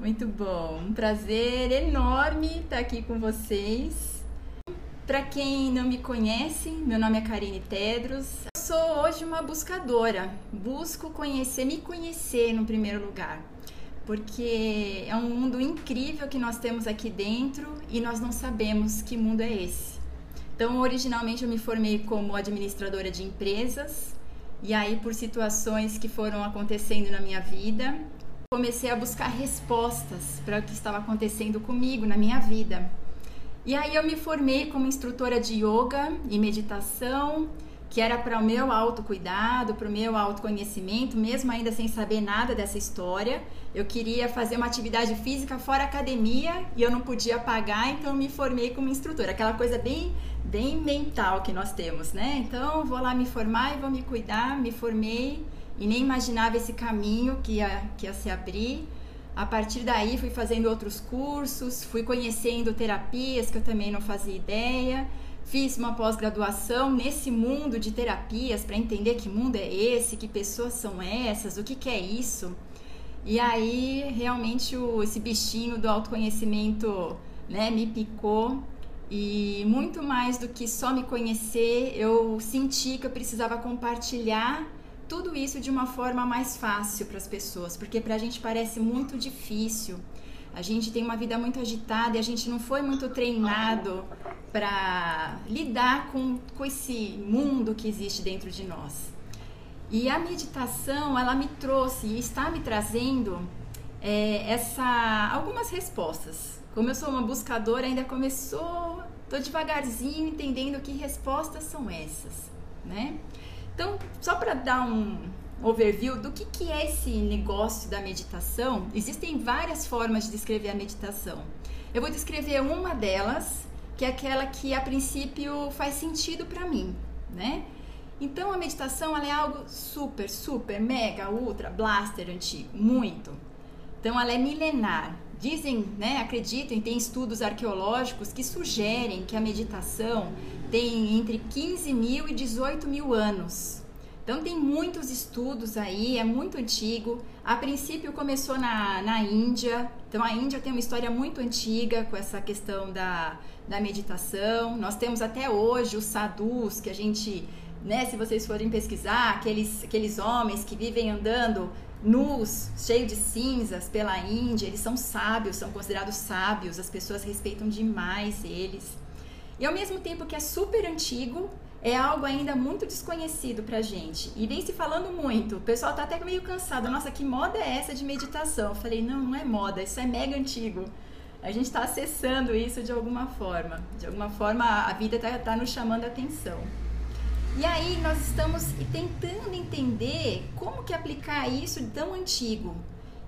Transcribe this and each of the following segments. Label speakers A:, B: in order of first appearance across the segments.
A: Muito bom, um prazer enorme estar aqui com vocês. Para quem não me conhece, meu nome é Karine Tedros. Eu sou hoje uma buscadora, busco conhecer, me conhecer no primeiro lugar, porque é um mundo incrível que nós temos aqui dentro e nós não sabemos que mundo é esse. Então, originalmente eu me formei como administradora de empresas, e aí por situações que foram acontecendo na minha vida, comecei a buscar respostas para o que estava acontecendo comigo na minha vida. E aí eu me formei como instrutora de yoga e meditação, que era para o meu autocuidado, para o meu autoconhecimento, mesmo ainda sem saber nada dessa história. Eu queria fazer uma atividade física fora academia e eu não podia pagar, então eu me formei como instrutora. Aquela coisa bem, bem mental que nós temos, né? Então vou lá me formar e vou me cuidar. Me formei e nem imaginava esse caminho que ia, que ia se abrir. A partir daí fui fazendo outros cursos, fui conhecendo terapias que eu também não fazia ideia. Fiz uma pós-graduação nesse mundo de terapias para entender que mundo é esse, que pessoas são essas, o que, que é isso. E aí realmente o, esse bichinho do autoconhecimento né, me picou e muito mais do que só me conhecer, eu senti que eu precisava compartilhar tudo isso de uma forma mais fácil para as pessoas, porque para a gente parece muito difícil. A gente tem uma vida muito agitada e a gente não foi muito treinado para lidar com, com esse mundo que existe dentro de nós. E a meditação, ela me trouxe e está me trazendo é, essa algumas respostas. Como eu sou uma buscadora, ainda começou, tô devagarzinho entendendo que respostas são essas, né? Então, só para dar um overview do que, que é esse negócio da meditação, existem várias formas de descrever a meditação. Eu vou descrever uma delas, que é aquela que a princípio faz sentido para mim, né? Então a meditação ela é algo super, super, mega, ultra, blaster antigo, muito. Então ela é milenar. Dizem, né, acreditam e tem estudos arqueológicos que sugerem que a meditação tem entre 15 mil e 18 mil anos. Então tem muitos estudos aí, é muito antigo. A princípio começou na, na Índia. Então a Índia tem uma história muito antiga com essa questão da, da meditação. Nós temos até hoje os sadhus, que a gente, né, se vocês forem pesquisar, aqueles, aqueles homens que vivem andando nus, cheios de cinzas pela Índia, eles são sábios, são considerados sábios, as pessoas respeitam demais eles. E ao mesmo tempo que é super antigo, é algo ainda muito desconhecido pra gente. E vem se falando muito. O pessoal tá até meio cansado. Nossa, que moda é essa de meditação? Eu falei, não, não é moda, isso é mega antigo. A gente está acessando isso de alguma forma. De alguma forma, a vida está tá nos chamando a atenção. E aí nós estamos tentando entender como que aplicar isso tão antigo.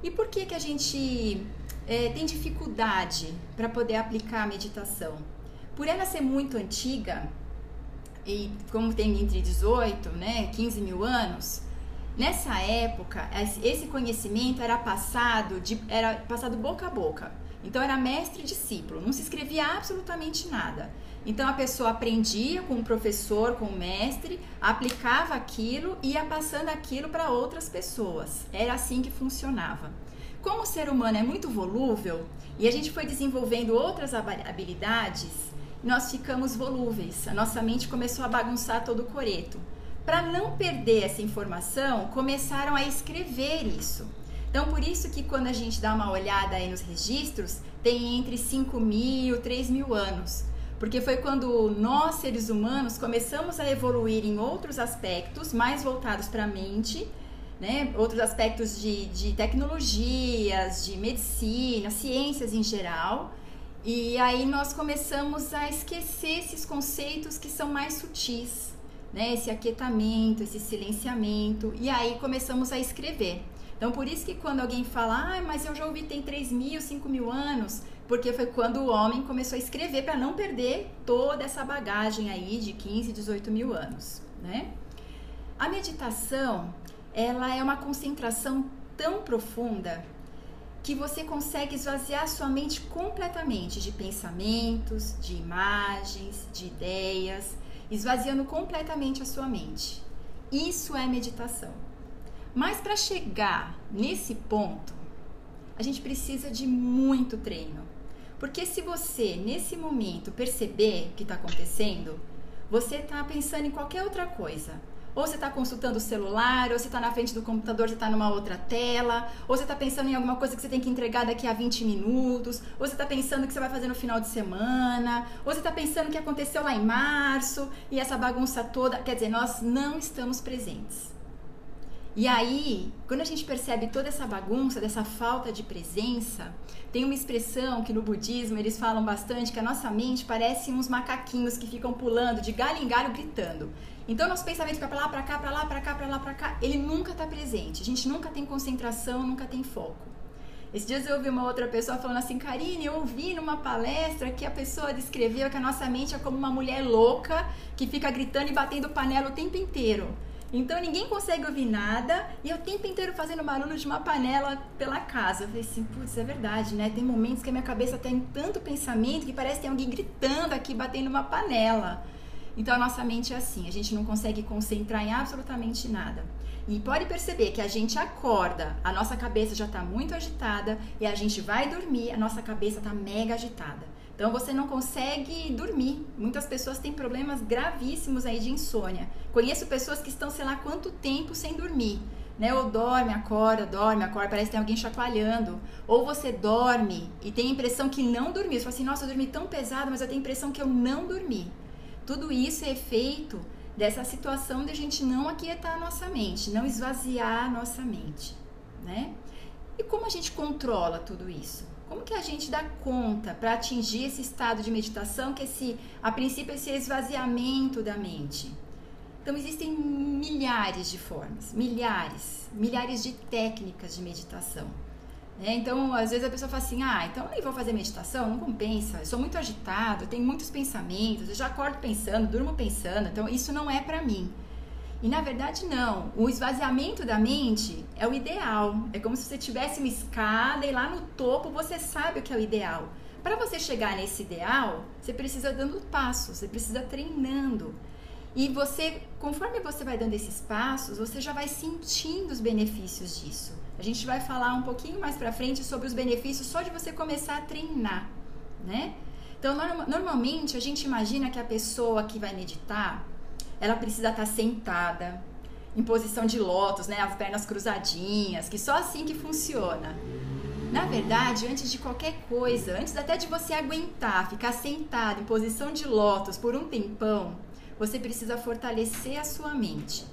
A: E por que que a gente é, tem dificuldade para poder aplicar a meditação? Por ela ser muito antiga, e como tem entre 18, né, 15 mil anos, nessa época esse conhecimento era passado de, era passado boca a boca. Então era mestre e discípulo, não se escrevia absolutamente nada. Então a pessoa aprendia com o professor, com o mestre, aplicava aquilo e ia passando aquilo para outras pessoas. Era assim que funcionava. Como o ser humano é muito volúvel e a gente foi desenvolvendo outras habilidades, nós ficamos volúveis. A nossa mente começou a bagunçar todo o coreto. Para não perder essa informação, começaram a escrever isso. Então, por isso que quando a gente dá uma olhada aí nos registros, tem entre 5 mil, 3 mil anos. Porque foi quando nós, seres humanos, começamos a evoluir em outros aspectos mais voltados para a mente, né? outros aspectos de, de tecnologias, de medicina, ciências em geral, e aí nós começamos a esquecer esses conceitos que são mais sutis, né? Esse aquietamento, esse silenciamento. E aí começamos a escrever. Então, por isso que quando alguém fala, ah, mas eu já ouvi tem 3 mil, 5 mil anos, porque foi quando o homem começou a escrever para não perder toda essa bagagem aí de 15, 18 mil anos, né? A meditação, ela é uma concentração tão profunda que você consegue esvaziar sua mente completamente de pensamentos, de imagens, de ideias, esvaziando completamente a sua mente. Isso é meditação. Mas para chegar nesse ponto, a gente precisa de muito treino. Porque se você, nesse momento, perceber o que está acontecendo, você está pensando em qualquer outra coisa. Ou você está consultando o celular, ou você está na frente do computador, você está numa outra tela, ou você está pensando em alguma coisa que você tem que entregar daqui a 20 minutos, ou você está pensando que você vai fazer no final de semana, ou você está pensando que aconteceu lá em março e essa bagunça toda. Quer dizer, nós não estamos presentes. E aí, quando a gente percebe toda essa bagunça, dessa falta de presença, tem uma expressão que no budismo eles falam bastante que a nossa mente parece uns macaquinhos que ficam pulando de galho em galho gritando. Então nosso pensamento fica para lá, para cá, para lá, para cá, para lá, para cá, ele nunca está presente. A gente nunca tem concentração, nunca tem foco. Esses dias eu ouvi uma outra pessoa falando assim, Karine, eu ouvi numa palestra que a pessoa descreveu que a nossa mente é como uma mulher louca que fica gritando e batendo panela o tempo inteiro. Então ninguém consegue ouvir nada e eu o tempo inteiro fazendo barulho de uma panela pela casa. Eu falei assim, putz, é verdade, né? Tem momentos que a minha cabeça tem tanto pensamento que parece que tem alguém gritando aqui, batendo uma panela. Então a nossa mente é assim, a gente não consegue concentrar em absolutamente nada. E pode perceber que a gente acorda, a nossa cabeça já está muito agitada e a gente vai dormir, a nossa cabeça está mega agitada. Então você não consegue dormir. Muitas pessoas têm problemas gravíssimos aí de insônia. Conheço pessoas que estão sei lá quanto tempo sem dormir. Né? Ou dorme, acorda, dorme, acorda, parece que tem alguém chacoalhando. Ou você dorme e tem a impressão que não dormiu. Você fala assim, nossa, eu dormi tão pesado, mas eu tenho a impressão que eu não dormi. Tudo isso é efeito dessa situação de a gente não aquietar a nossa mente, não esvaziar a nossa mente, né? E como a gente controla tudo isso? Como que a gente dá conta para atingir esse estado de meditação, que esse, a princípio, esse esvaziamento da mente? Então existem milhares de formas, milhares, milhares de técnicas de meditação. Né? Então, às vezes a pessoa fala assim: ah, então eu nem vou fazer meditação, não compensa, eu sou muito agitado, eu tenho muitos pensamentos, eu já acordo pensando, durmo pensando, então isso não é para mim. E na verdade não. O esvaziamento da mente é o ideal. É como se você tivesse uma escada e lá no topo você sabe o que é o ideal. Para você chegar nesse ideal, você precisa dando passos, você precisa treinando. E você, conforme você vai dando esses passos, você já vai sentindo os benefícios disso. A gente vai falar um pouquinho mais para frente sobre os benefícios só de você começar a treinar, né? Então, normalmente a gente imagina que a pessoa que vai meditar, ela precisa estar sentada, em posição de lótus, né? As pernas cruzadinhas, que só assim que funciona. Na verdade, antes de qualquer coisa, antes até de você aguentar ficar sentado em posição de lótus por um tempão, você precisa fortalecer a sua mente.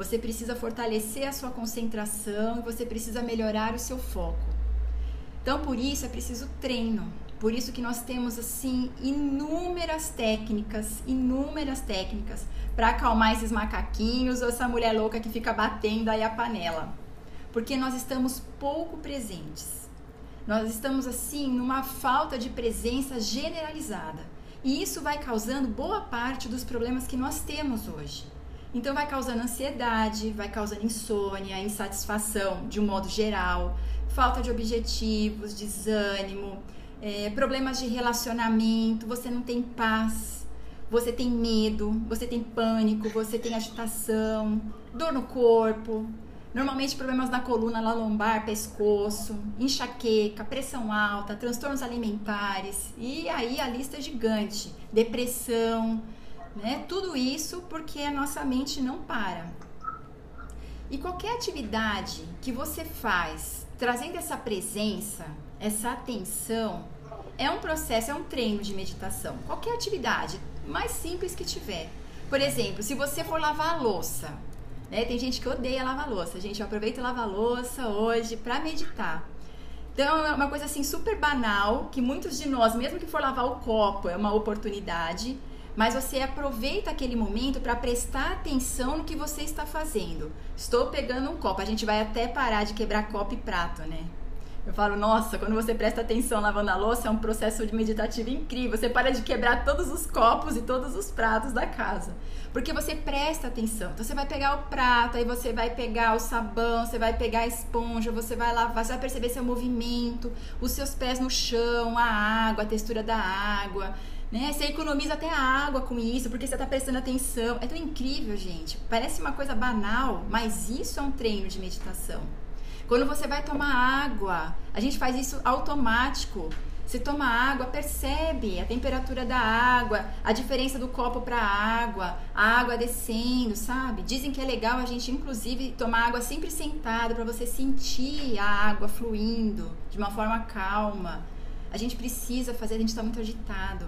A: Você precisa fortalecer a sua concentração você precisa melhorar o seu foco. Então, por isso é preciso treino. Por isso que nós temos assim inúmeras técnicas, inúmeras técnicas para acalmar esses macaquinhos ou essa mulher louca que fica batendo aí a panela. Porque nós estamos pouco presentes. Nós estamos assim numa falta de presença generalizada. E isso vai causando boa parte dos problemas que nós temos hoje. Então vai causando ansiedade, vai causando insônia, insatisfação de um modo geral, falta de objetivos, desânimo, é, problemas de relacionamento, você não tem paz, você tem medo, você tem pânico, você tem agitação, dor no corpo, normalmente problemas na coluna, na lombar, pescoço, enxaqueca, pressão alta, transtornos alimentares e aí a lista é gigante, depressão, né? Tudo isso porque a nossa mente não para. E qualquer atividade que você faz trazendo essa presença, essa atenção, é um processo, é um treino de meditação. Qualquer atividade, mais simples que tiver. Por exemplo, se você for lavar a louça, né? Tem gente que odeia lavar louça. Gente, eu aproveito e lavar louça hoje para meditar. Então, é uma coisa assim super banal, que muitos de nós, mesmo que for lavar o copo, é uma oportunidade, mas você aproveita aquele momento para prestar atenção no que você está fazendo. Estou pegando um copo, a gente vai até parar de quebrar copo e prato, né? Eu falo, nossa, quando você presta atenção lavando a louça, é um processo meditativo incrível. Você para de quebrar todos os copos e todos os pratos da casa. Porque você presta atenção. Então você vai pegar o prato, aí você vai pegar o sabão, você vai pegar a esponja, você vai lavar, você vai perceber seu movimento, os seus pés no chão, a água, a textura da água. Né? Você economiza até água com isso, porque você está prestando atenção. É tão incrível, gente. Parece uma coisa banal, mas isso é um treino de meditação. Quando você vai tomar água, a gente faz isso automático. Você toma água, percebe a temperatura da água, a diferença do copo para a água, a água descendo, sabe? Dizem que é legal a gente, inclusive, tomar água sempre sentado para você sentir a água fluindo de uma forma calma. A gente precisa fazer, a gente está muito agitado.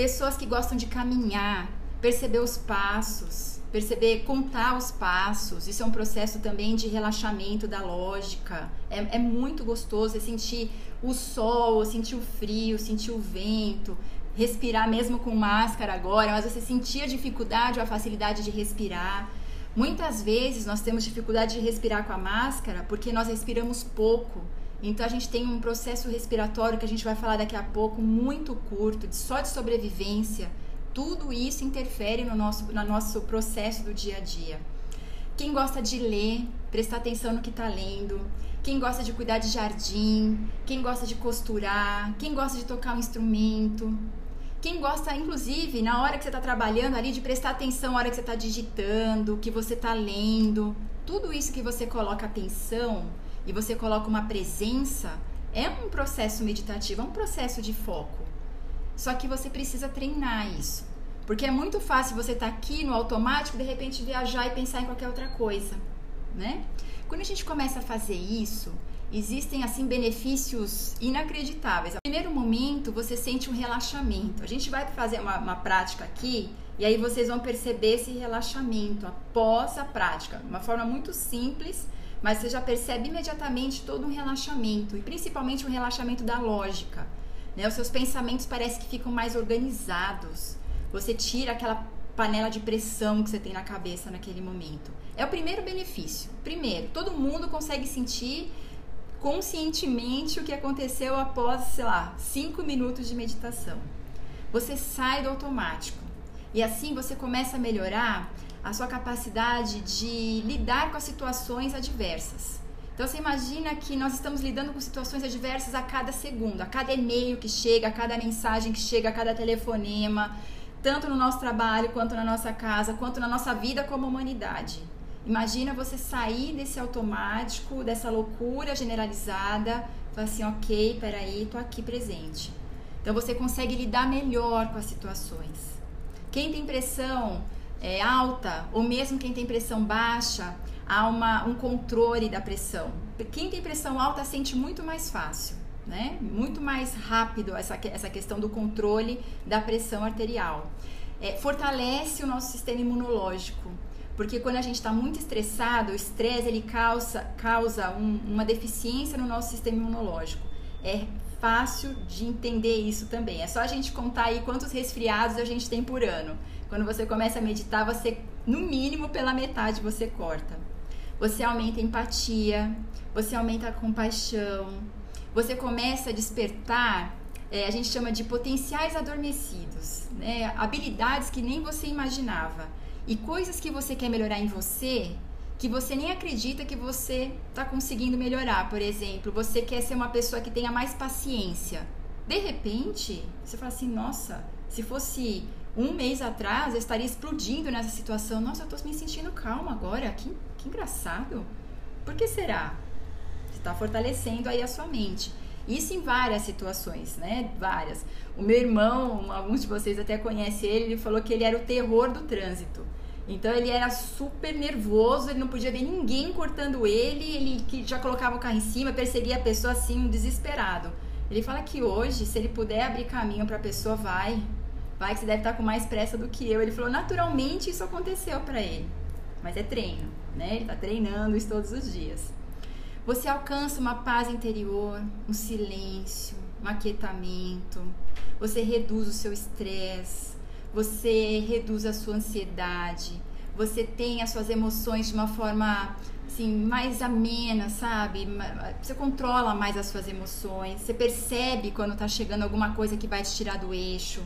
A: Pessoas que gostam de caminhar, perceber os passos, perceber contar os passos. Isso é um processo também de relaxamento da lógica. É, é muito gostoso é sentir o sol, sentir o frio, sentir o vento, respirar mesmo com máscara agora, mas você sentir a dificuldade ou a facilidade de respirar. Muitas vezes nós temos dificuldade de respirar com a máscara porque nós respiramos pouco. Então a gente tem um processo respiratório que a gente vai falar daqui a pouco muito curto, de só de sobrevivência. Tudo isso interfere no nosso, no nosso processo do dia a dia. Quem gosta de ler, prestar atenção no que está lendo. Quem gosta de cuidar de jardim, quem gosta de costurar, quem gosta de tocar um instrumento. Quem gosta, inclusive, na hora que você está trabalhando ali, de prestar atenção na hora que você está digitando, que você está lendo. Tudo isso que você coloca atenção e você coloca uma presença, é um processo meditativo, é um processo de foco. Só que você precisa treinar isso. Porque é muito fácil você estar tá aqui no automático, de repente viajar e pensar em qualquer outra coisa, né? Quando a gente começa a fazer isso, existem assim benefícios inacreditáveis. No primeiro momento, você sente um relaxamento. A gente vai fazer uma, uma prática aqui e aí vocês vão perceber esse relaxamento após a prática, uma forma muito simples, mas você já percebe imediatamente todo um relaxamento e principalmente um relaxamento da lógica. Né? Os seus pensamentos parecem que ficam mais organizados. Você tira aquela panela de pressão que você tem na cabeça naquele momento. É o primeiro benefício. Primeiro, todo mundo consegue sentir conscientemente o que aconteceu após, sei lá, cinco minutos de meditação. Você sai do automático e assim você começa a melhorar a sua capacidade de lidar com as situações adversas. Então você imagina que nós estamos lidando com situações adversas a cada segundo, a cada e-mail que chega, a cada mensagem que chega, a cada telefonema, tanto no nosso trabalho, quanto na nossa casa, quanto na nossa vida como humanidade. Imagina você sair desse automático, dessa loucura generalizada, falar assim, ok, peraí, tô aqui presente. Então você consegue lidar melhor com as situações. Quem tem pressão é, alta, ou mesmo quem tem pressão baixa, há uma, um controle da pressão. Quem tem pressão alta sente muito mais fácil, né? Muito mais rápido essa, essa questão do controle da pressão arterial. É, fortalece o nosso sistema imunológico, porque quando a gente está muito estressado, o estresse ele causa, causa um, uma deficiência no nosso sistema imunológico. É fácil de entender isso também. É só a gente contar aí quantos resfriados a gente tem por ano. Quando você começa a meditar, você, no mínimo, pela metade você corta você aumenta a empatia, você aumenta a compaixão, você começa a despertar, é, a gente chama de potenciais adormecidos, né? habilidades que nem você imaginava e coisas que você quer melhorar em você que você nem acredita que você está conseguindo melhorar. Por exemplo, você quer ser uma pessoa que tenha mais paciência. De repente, você fala assim: nossa, se fosse um mês atrás eu estaria explodindo nessa situação. Nossa, eu estou me sentindo calma agora. Que, que engraçado. Por que será? Você está fortalecendo aí a sua mente. Isso em várias situações, né? Várias. O meu irmão, alguns de vocês até conhecem ele, ele falou que ele era o terror do trânsito. Então ele era super nervoso, ele não podia ver ninguém cortando ele, ele que já colocava o carro em cima, perseguia a pessoa assim, desesperado. Ele fala que hoje, se ele puder abrir caminho para a pessoa, vai, vai que você deve estar com mais pressa do que eu. Ele falou, naturalmente isso aconteceu para ele. Mas é treino, né? Ele está treinando isso todos os dias. Você alcança uma paz interior, um silêncio, um aquietamento. Você reduz o seu estresse, você reduz a sua ansiedade, você tem as suas emoções de uma forma assim, mais amena, sabe? Você controla mais as suas emoções, você percebe quando está chegando alguma coisa que vai te tirar do eixo.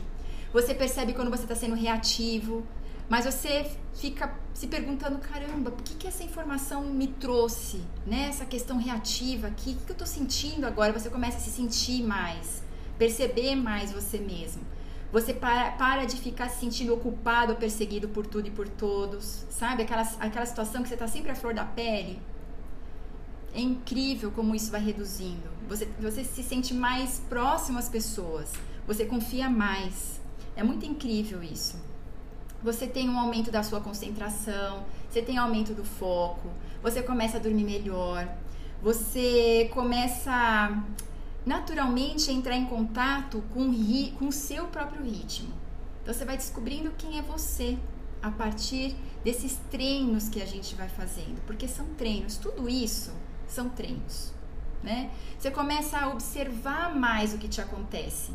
A: Você percebe quando você está sendo reativo, mas você fica se perguntando: caramba, por que, que essa informação me trouxe? Né? Essa questão reativa aqui, o que, que eu estou sentindo agora? Você começa a se sentir mais, perceber mais você mesmo. Você para, para de ficar se sentindo ocupado ou perseguido por tudo e por todos, sabe? Aquela, aquela situação que você está sempre à flor da pele. É incrível como isso vai reduzindo. Você, você se sente mais próximo às pessoas. Você confia mais. É muito incrível isso. Você tem um aumento da sua concentração, você tem aumento do foco, você começa a dormir melhor, você começa naturalmente a entrar em contato com, com o seu próprio ritmo. Então você vai descobrindo quem é você a partir desses treinos que a gente vai fazendo, porque são treinos, tudo isso são treinos, né? Você começa a observar mais o que te acontece.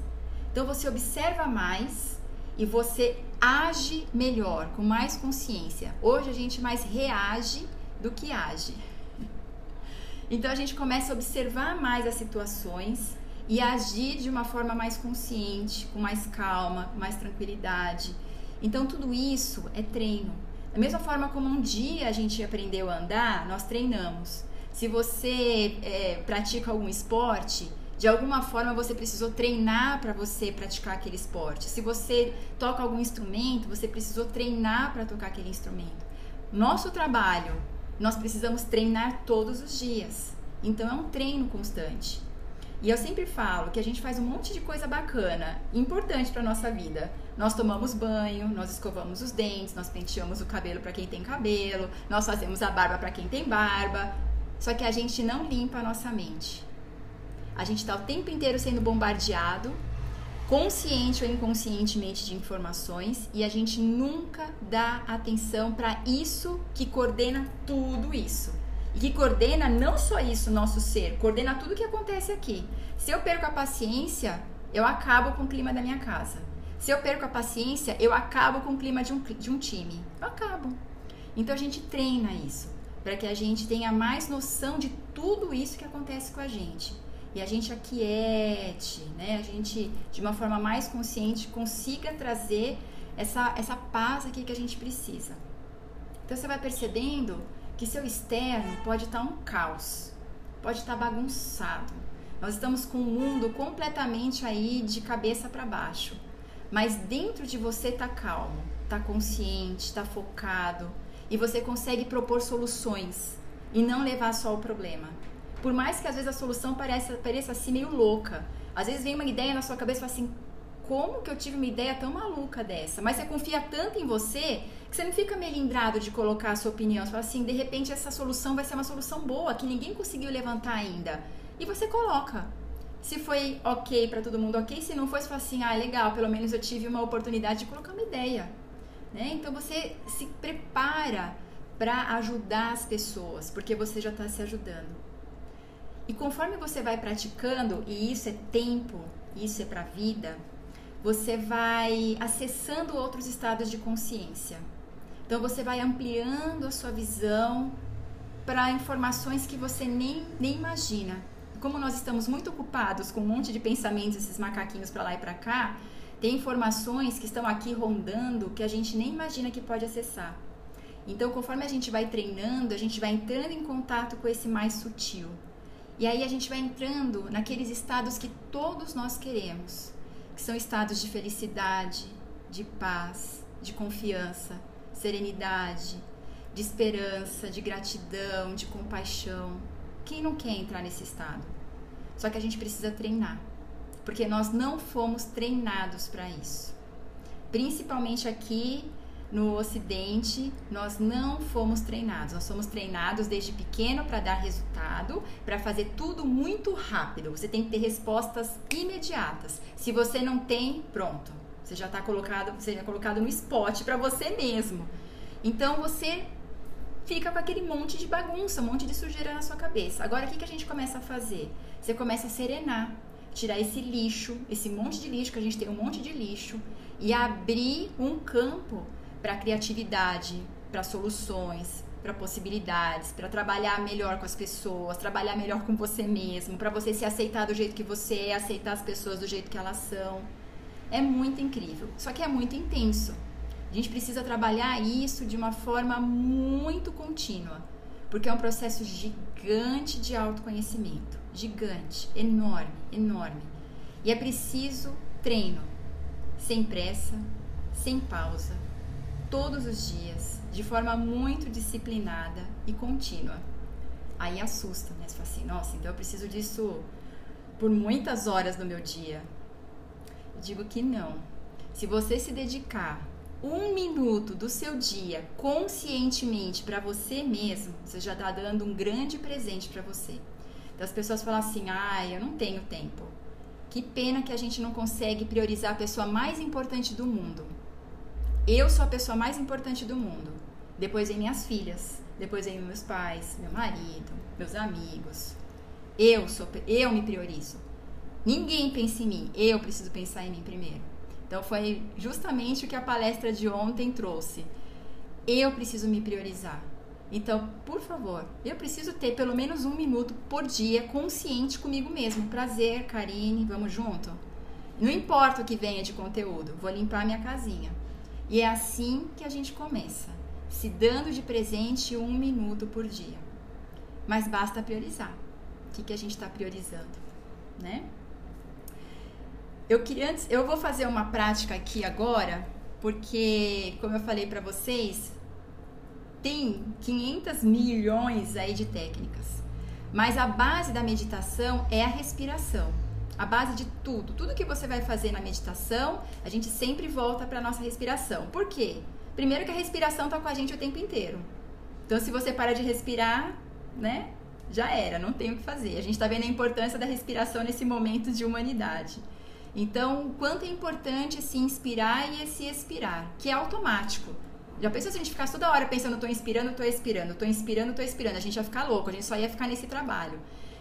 A: Então você observa mais e você age melhor, com mais consciência. Hoje a gente mais reage do que age. Então a gente começa a observar mais as situações e agir de uma forma mais consciente, com mais calma, com mais tranquilidade. Então tudo isso é treino. Da mesma forma como um dia a gente aprendeu a andar, nós treinamos. Se você é, pratica algum esporte, de alguma forma você precisou treinar para você praticar aquele esporte. Se você toca algum instrumento, você precisou treinar para tocar aquele instrumento. Nosso trabalho, nós precisamos treinar todos os dias. Então é um treino constante. E eu sempre falo que a gente faz um monte de coisa bacana, importante para nossa vida. Nós tomamos banho, nós escovamos os dentes, nós penteamos o cabelo para quem tem cabelo, nós fazemos a barba para quem tem barba. Só que a gente não limpa a nossa mente. A gente está o tempo inteiro sendo bombardeado, consciente ou inconscientemente, de informações e a gente nunca dá atenção para isso que coordena tudo isso. E que coordena não só isso, nosso ser, coordena tudo que acontece aqui. Se eu perco a paciência, eu acabo com o clima da minha casa. Se eu perco a paciência, eu acabo com o clima de um, de um time. Eu acabo. Então a gente treina isso, para que a gente tenha mais noção de tudo isso que acontece com a gente e a gente aquiete, né? A gente, de uma forma mais consciente, consiga trazer essa, essa paz aqui que a gente precisa. Então você vai percebendo que seu externo pode estar um caos, pode estar bagunçado. Nós estamos com o mundo completamente aí de cabeça para baixo. Mas dentro de você está calmo, está consciente, está focado e você consegue propor soluções e não levar só o problema. Por mais que às vezes a solução pareça, pareça assim meio louca. Às vezes vem uma ideia na sua cabeça e fala assim: como que eu tive uma ideia tão maluca dessa? Mas você confia tanto em você que você não fica melindrado de colocar a sua opinião. Você fala assim: de repente essa solução vai ser uma solução boa que ninguém conseguiu levantar ainda. E você coloca. Se foi ok para todo mundo, ok. Se não foi, você fala assim: ah, legal, pelo menos eu tive uma oportunidade de colocar uma ideia. Né? Então você se prepara para ajudar as pessoas, porque você já está se ajudando. E conforme você vai praticando, e isso é tempo, isso é para a vida, você vai acessando outros estados de consciência. Então você vai ampliando a sua visão para informações que você nem, nem imagina. Como nós estamos muito ocupados com um monte de pensamentos, esses macaquinhos para lá e para cá, tem informações que estão aqui rondando que a gente nem imagina que pode acessar. Então, conforme a gente vai treinando, a gente vai entrando em contato com esse mais sutil. E aí a gente vai entrando naqueles estados que todos nós queremos, que são estados de felicidade, de paz, de confiança, serenidade, de esperança, de gratidão, de compaixão. Quem não quer entrar nesse estado? Só que a gente precisa treinar, porque nós não fomos treinados para isso. Principalmente aqui no Ocidente, nós não fomos treinados. Nós somos treinados desde pequeno para dar resultado, para fazer tudo muito rápido. Você tem que ter respostas imediatas. Se você não tem, pronto. Você já está colocado, você é colocado no spot para você mesmo. Então você fica com aquele monte de bagunça, um monte de sujeira na sua cabeça. Agora o que, que a gente começa a fazer? Você começa a serenar, tirar esse lixo, esse monte de lixo, que a gente tem um monte de lixo, e abrir um campo para criatividade, para soluções, para possibilidades, para trabalhar melhor com as pessoas, trabalhar melhor com você mesmo, para você se aceitar do jeito que você é, aceitar as pessoas do jeito que elas são. É muito incrível, só que é muito intenso. A gente precisa trabalhar isso de uma forma muito contínua, porque é um processo gigante de autoconhecimento, gigante, enorme, enorme. E é preciso treino, sem pressa, sem pausa, todos os dias, de forma muito disciplinada e contínua. Aí assusta, né? Você fala assim, nossa, então eu preciso disso por muitas horas no meu dia. Eu digo que não. Se você se dedicar um minuto do seu dia conscientemente para você mesmo, você já está dando um grande presente para você. Então as pessoas falam assim: ah, eu não tenho tempo. Que pena que a gente não consegue priorizar a pessoa mais importante do mundo. Eu sou a pessoa mais importante do mundo. Depois vem minhas filhas, depois vem meus pais, meu marido, meus amigos. Eu sou, eu me priorizo. Ninguém pensa em mim, eu preciso pensar em mim primeiro. Então foi justamente o que a palestra de ontem trouxe. Eu preciso me priorizar. Então, por favor, eu preciso ter pelo menos um minuto por dia consciente comigo mesmo. Prazer, Karine, vamos junto? Não importa o que venha de conteúdo, vou limpar minha casinha. E é assim que a gente começa, se dando de presente um minuto por dia. Mas basta priorizar. O que, que a gente está priorizando, né? Eu queria antes, eu vou fazer uma prática aqui agora, porque como eu falei para vocês, tem 500 milhões aí de técnicas. Mas a base da meditação é a respiração. A base de tudo, tudo que você vai fazer na meditação, a gente sempre volta para nossa respiração. Por quê? Primeiro que a respiração está com a gente o tempo inteiro. Então, se você para de respirar, né, já era, não tem o que fazer. A gente está vendo a importância da respiração nesse momento de humanidade. Então, o quanto é importante se inspirar e se expirar, que é automático. Já pensou se a gente ficasse toda hora pensando, tô inspirando, tô expirando, tô inspirando, tô expirando, a gente ia ficar louco, a gente só ia ficar nesse trabalho.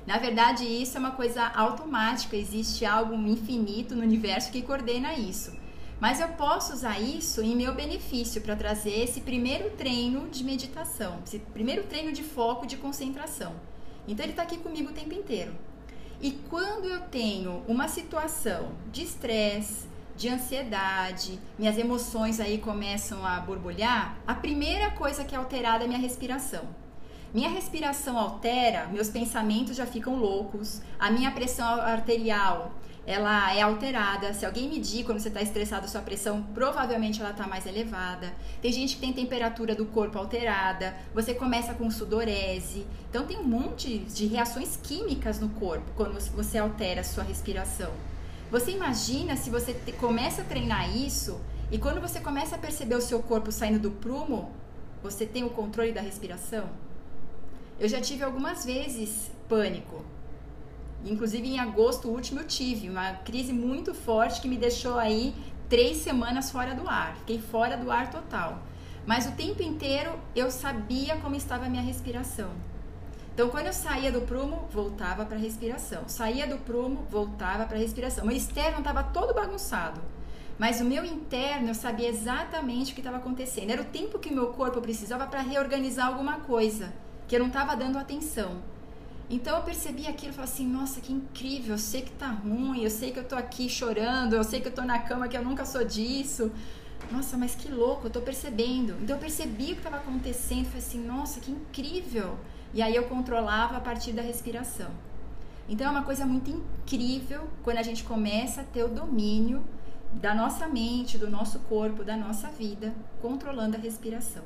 A: Na verdade, isso é uma coisa automática, existe algo infinito no universo que coordena isso. Mas eu posso usar isso em meu benefício para trazer esse primeiro treino de meditação, esse primeiro treino de foco, de concentração. Então ele está aqui comigo o tempo inteiro. E quando eu tenho uma situação de estresse, de ansiedade, minhas emoções aí começam a borbulhar, a primeira coisa que é alterada é minha respiração. Minha respiração altera, meus pensamentos já ficam loucos, a minha pressão arterial ela é alterada. Se alguém medir quando você está estressado, sua pressão provavelmente ela está mais elevada. Tem gente que tem temperatura do corpo alterada. Você começa com sudorese. Então tem um monte de reações químicas no corpo quando você altera a sua respiração. Você imagina se você te, começa a treinar isso e quando você começa a perceber o seu corpo saindo do prumo, você tem o controle da respiração? Eu já tive algumas vezes pânico Inclusive em agosto último eu tive uma crise muito forte que me deixou aí três semanas fora do ar. Fiquei fora do ar total. Mas o tempo inteiro eu sabia como estava a minha respiração. Então, quando eu saía do prumo, voltava para a respiração. Saía do prumo, voltava para a respiração. Meu externo estava todo bagunçado. Mas o meu interno, eu sabia exatamente o que estava acontecendo. Era o tempo que o meu corpo precisava para reorganizar alguma coisa, que eu não estava dando atenção. Então eu percebi aquilo e falei assim, nossa, que incrível, eu sei que tá ruim, eu sei que eu tô aqui chorando, eu sei que eu tô na cama, que eu nunca sou disso. Nossa, mas que louco, eu tô percebendo. Então eu percebi o que estava acontecendo, falei assim, nossa, que incrível. E aí eu controlava a partir da respiração. Então é uma coisa muito incrível quando a gente começa a ter o domínio da nossa mente, do nosso corpo, da nossa vida, controlando a respiração.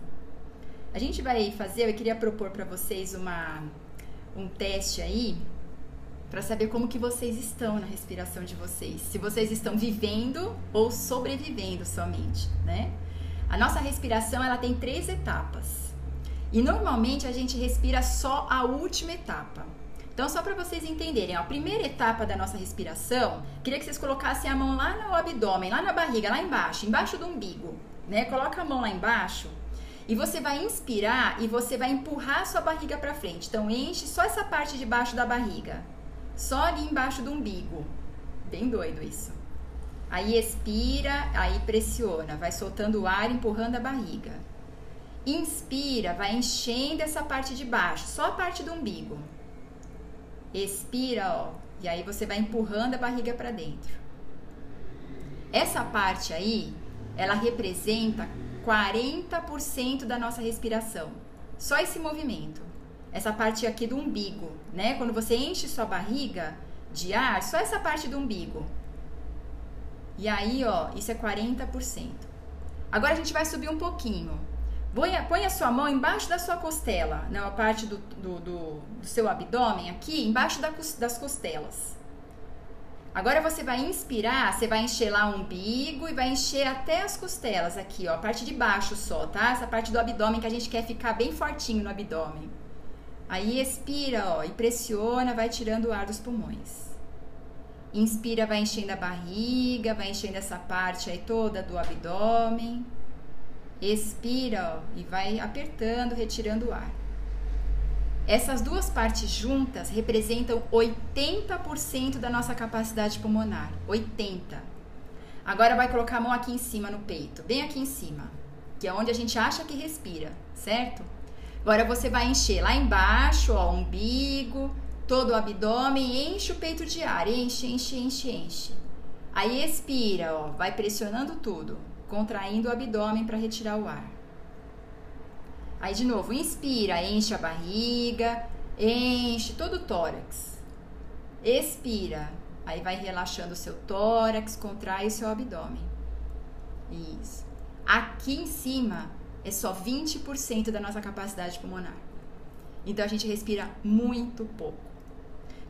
A: A gente vai fazer, eu queria propor para vocês uma um teste aí para saber como que vocês estão na respiração de vocês. Se vocês estão vivendo ou sobrevivendo somente, né? A nossa respiração ela tem três etapas. E normalmente a gente respira só a última etapa. Então, só para vocês entenderem, ó, a primeira etapa da nossa respiração, queria que vocês colocassem a mão lá no abdômen, lá na barriga, lá embaixo, embaixo do umbigo, né? Coloca a mão lá embaixo e você vai inspirar e você vai empurrar a sua barriga para frente. Então enche só essa parte de baixo da barriga. Só ali embaixo do umbigo. Bem doido isso. Aí expira, aí pressiona, vai soltando o ar, empurrando a barriga. Inspira, vai enchendo essa parte de baixo, só a parte do umbigo. Expira, ó, e aí você vai empurrando a barriga para dentro. Essa parte aí, ela representa 40% da nossa respiração. Só esse movimento. Essa parte aqui do umbigo, né? Quando você enche sua barriga de ar, só essa parte do umbigo. E aí, ó, isso é 40%. Agora a gente vai subir um pouquinho. Põe a sua mão embaixo da sua costela, na parte do, do, do, do seu abdômen, aqui, embaixo da, das costelas. Agora você vai inspirar, você vai encher lá o umbigo e vai encher até as costelas aqui, ó, a parte de baixo só, tá? Essa parte do abdômen que a gente quer ficar bem fortinho no abdômen. Aí expira, ó, e pressiona, vai tirando o ar dos pulmões. Inspira, vai enchendo a barriga, vai enchendo essa parte aí toda do abdômen. Expira, ó, e vai apertando, retirando o ar. Essas duas partes juntas representam 80% da nossa capacidade pulmonar. 80. Agora vai colocar a mão aqui em cima no peito, bem aqui em cima, que é onde a gente acha que respira, certo? Agora você vai encher lá embaixo, ó, umbigo, todo o abdômen, enche o peito de ar, enche, enche, enche, enche. Aí expira, ó, vai pressionando tudo, contraindo o abdômen para retirar o ar. Aí de novo, inspira, enche a barriga, enche todo o tórax. Expira, aí vai relaxando o seu tórax, contrai o seu abdômen. Isso. Aqui em cima é só 20% da nossa capacidade pulmonar. Então a gente respira muito pouco.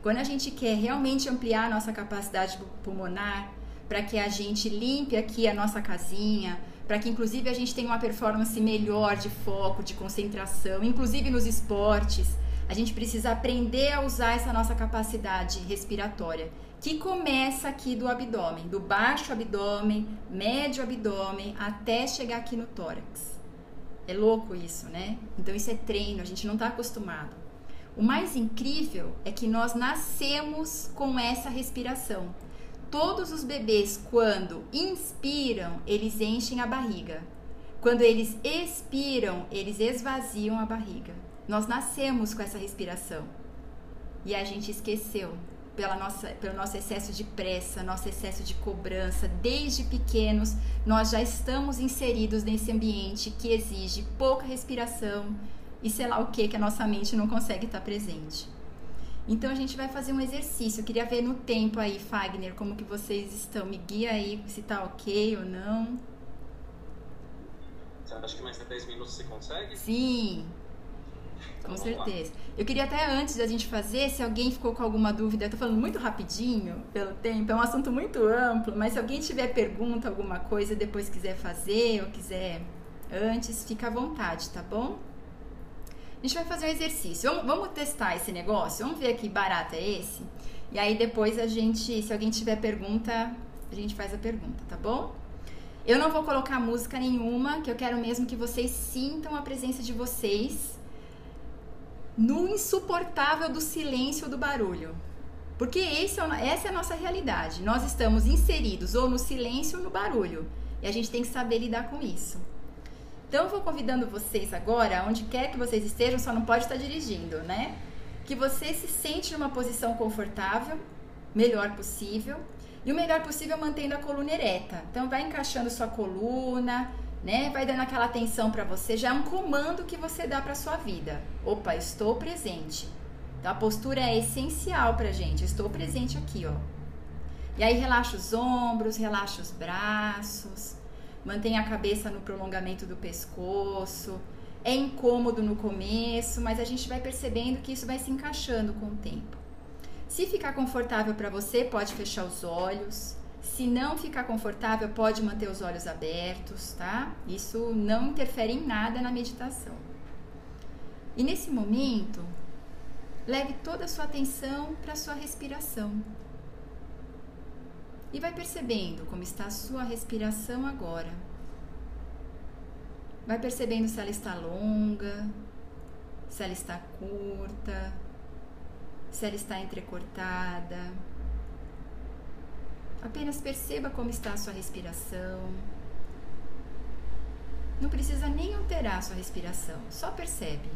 A: Quando a gente quer realmente ampliar a nossa capacidade pulmonar, para que a gente limpe aqui a nossa casinha, para que inclusive a gente tenha uma performance melhor de foco, de concentração, inclusive nos esportes, a gente precisa aprender a usar essa nossa capacidade respiratória, que começa aqui do abdômen, do baixo abdômen, médio abdômen, até chegar aqui no tórax. É louco isso, né? Então isso é treino, a gente não está acostumado. O mais incrível é que nós nascemos com essa respiração. Todos os bebês, quando inspiram, eles enchem a barriga. Quando eles expiram, eles esvaziam a barriga. Nós nascemos com essa respiração. E a gente esqueceu pela nossa, pelo nosso excesso de pressa, nosso excesso de cobrança. Desde pequenos, nós já estamos inseridos nesse ambiente que exige pouca respiração e sei lá o que que a nossa mente não consegue estar presente. Então a gente vai fazer um exercício. Eu queria ver no tempo aí, Fagner, como que vocês estão. Me guia aí se tá ok ou não.
B: Você acha que mais de 10 minutos você consegue?
A: Sim. Com certeza. Eu queria até antes da gente fazer, se alguém ficou com alguma dúvida, eu tô falando muito rapidinho pelo tempo, é um assunto muito amplo, mas se alguém tiver pergunta, alguma coisa, depois quiser fazer ou quiser antes, fica à vontade, tá bom? A gente vai fazer um exercício. Vamos, vamos testar esse negócio? Vamos ver que barato é esse? E aí depois a gente, se alguém tiver pergunta, a gente faz a pergunta, tá bom? Eu não vou colocar música nenhuma, que eu quero mesmo que vocês sintam a presença de vocês no insuportável do silêncio do barulho. Porque esse é, essa é a nossa realidade. Nós estamos inseridos ou no silêncio ou no barulho. E a gente tem que saber lidar com isso. Então, eu vou convidando vocês agora, onde quer que vocês estejam, só não pode estar dirigindo, né? Que você se sente numa posição confortável, melhor possível. E o melhor possível mantendo a coluna ereta. Então, vai encaixando sua coluna, né? Vai dando aquela atenção para você, já é um comando que você dá para sua vida. Opa, estou presente. Então a postura é essencial pra gente. Estou presente aqui, ó. E aí relaxa os ombros, relaxa os braços, mantenha a cabeça no prolongamento do pescoço. É incômodo no começo, mas a gente vai percebendo que isso vai se encaixando com o tempo. Se ficar confortável para você, pode fechar os olhos. Se não ficar confortável, pode manter os olhos abertos, tá? Isso não interfere em nada na meditação. E nesse momento, leve toda a sua atenção para a sua respiração. E vai percebendo como está a sua respiração agora. Vai percebendo se ela está longa, se ela está curta, se ela está entrecortada Apenas perceba como está a sua respiração. Não precisa nem alterar a sua respiração, só percebe.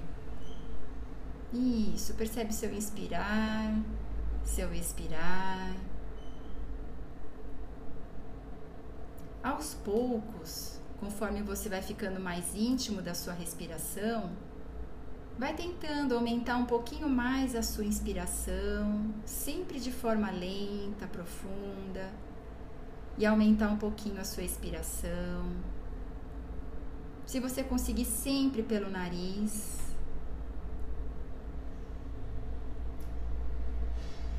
A: Isso, percebe seu inspirar, seu expirar. Aos poucos, conforme você vai ficando mais íntimo da sua respiração, vai tentando aumentar um pouquinho mais a sua inspiração, sempre de forma lenta, profunda, e aumentar um pouquinho a sua expiração. Se você conseguir sempre pelo nariz.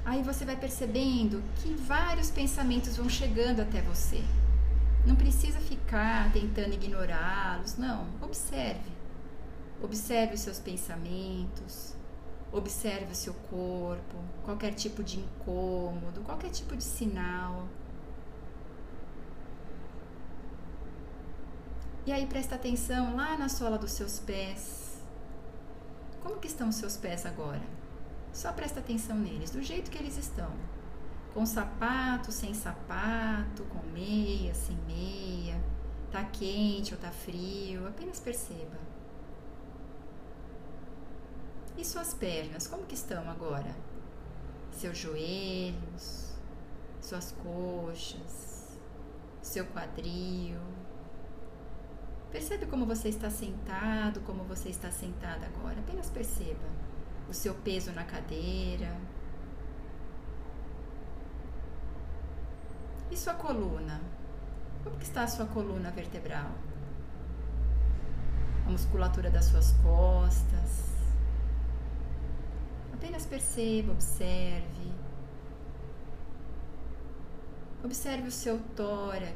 A: Aí você vai percebendo que vários pensamentos vão chegando até você. Não precisa ficar tentando ignorá-los, não. Observe. Observe os seus pensamentos. Observe o seu corpo, qualquer tipo de incômodo, qualquer tipo de sinal. E aí presta atenção lá na sola dos seus pés. Como que estão os seus pés agora? Só presta atenção neles, do jeito que eles estão. Com sapato, sem sapato, com meia, sem meia. Tá quente ou tá frio, apenas perceba. E suas pernas, como que estão agora? Seus joelhos, suas coxas, seu quadril. Percebe como você está sentado, como você está sentada agora. Apenas perceba o seu peso na cadeira. E sua coluna? Como que está a sua coluna vertebral? A musculatura das suas costas. Apenas perceba, observe. Observe o seu tórax,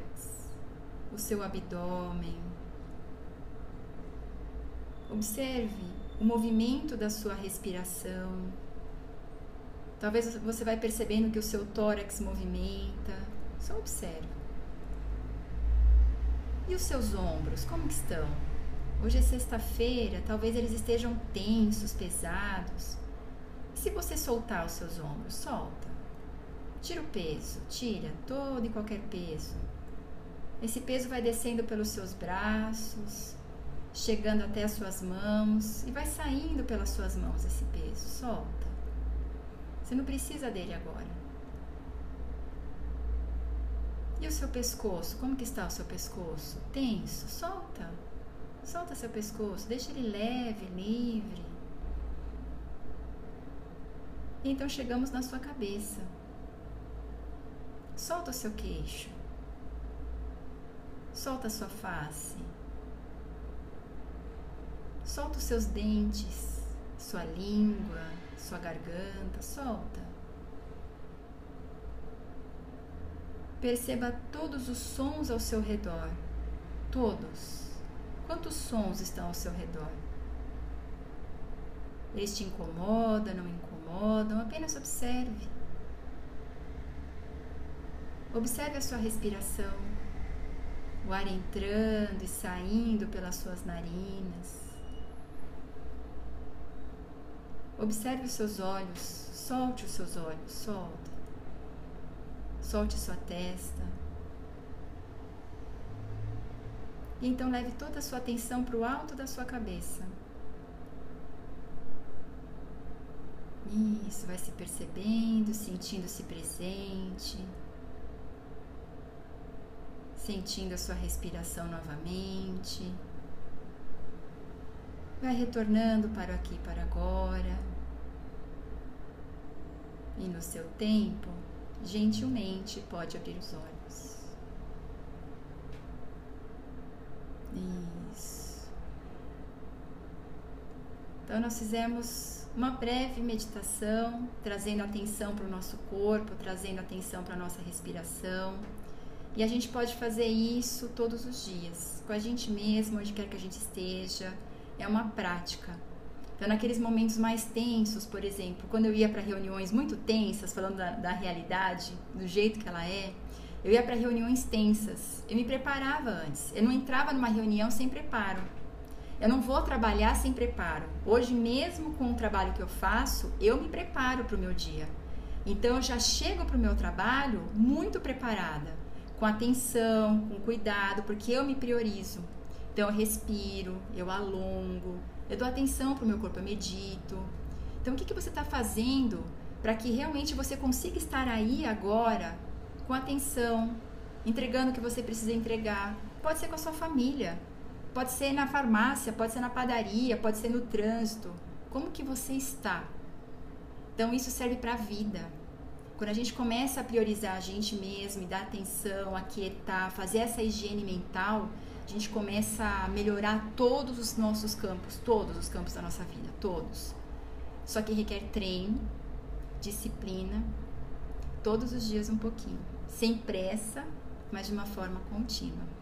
A: o seu abdômen. Observe o movimento da sua respiração. Talvez você vai percebendo que o seu tórax movimenta. Só observe. E os seus ombros, como estão? Hoje é sexta-feira, talvez eles estejam tensos, pesados. E se você soltar os seus ombros, solta. Tira o peso, tira todo e qualquer peso. Esse peso vai descendo pelos seus braços, chegando até as suas mãos e vai saindo pelas suas mãos esse peso. Solta. Você não precisa dele agora. E o seu pescoço? Como que está o seu pescoço? Tenso? Solta. Solta seu pescoço, deixa ele leve, livre. Então chegamos na sua cabeça. Solta o seu queixo. Solta a sua face. Solta os seus dentes, sua língua, sua garganta, solta. Perceba todos os sons ao seu redor. Todos. Quantos sons estão ao seu redor? Eles te incomodam, não incomodam? Apenas observe. Observe a sua respiração, o ar entrando e saindo pelas suas narinas. Observe os seus olhos, solte os seus olhos, solta. Solte sua testa. E então leve toda a sua atenção para o alto da sua cabeça. Isso, vai se percebendo, sentindo-se presente, sentindo a sua respiração novamente. Vai retornando para o aqui para agora. E no seu tempo, gentilmente pode abrir os olhos. Isso. Então, nós fizemos uma breve meditação, trazendo atenção para o nosso corpo, trazendo atenção para a nossa respiração. E a gente pode fazer isso todos os dias, com a gente mesmo, onde quer que a gente esteja é uma prática. Então, naqueles momentos mais tensos, por exemplo, quando eu ia para reuniões muito tensas, falando da, da, realidade, do jeito que ela é, eu ia para reuniões tensas. Eu me preparava antes. Eu não entrava numa reunião sem preparo. Eu não vou trabalhar sem preparo. Hoje, mesmo com o trabalho que eu faço, eu me preparo para o meu dia. Então, eu já chego para o meu trabalho muito preparada, com atenção, com cuidado, porque eu me priorizo. Então eu respiro, eu alongo, eu dou atenção para o meu corpo, eu medito. Então o que, que você está fazendo para que realmente você consiga estar aí agora com atenção, entregando o que você precisa entregar? Pode ser com a sua família, pode ser na farmácia, pode ser na padaria, pode ser no trânsito. Como que você está? Então isso serve para a vida. Quando a gente começa a priorizar a gente mesmo e dar atenção, aquietar, fazer essa higiene mental, a gente começa a melhorar todos os nossos campos, todos os campos da nossa vida, todos. Só que requer treino, disciplina, todos os dias um pouquinho, sem pressa, mas de uma forma contínua.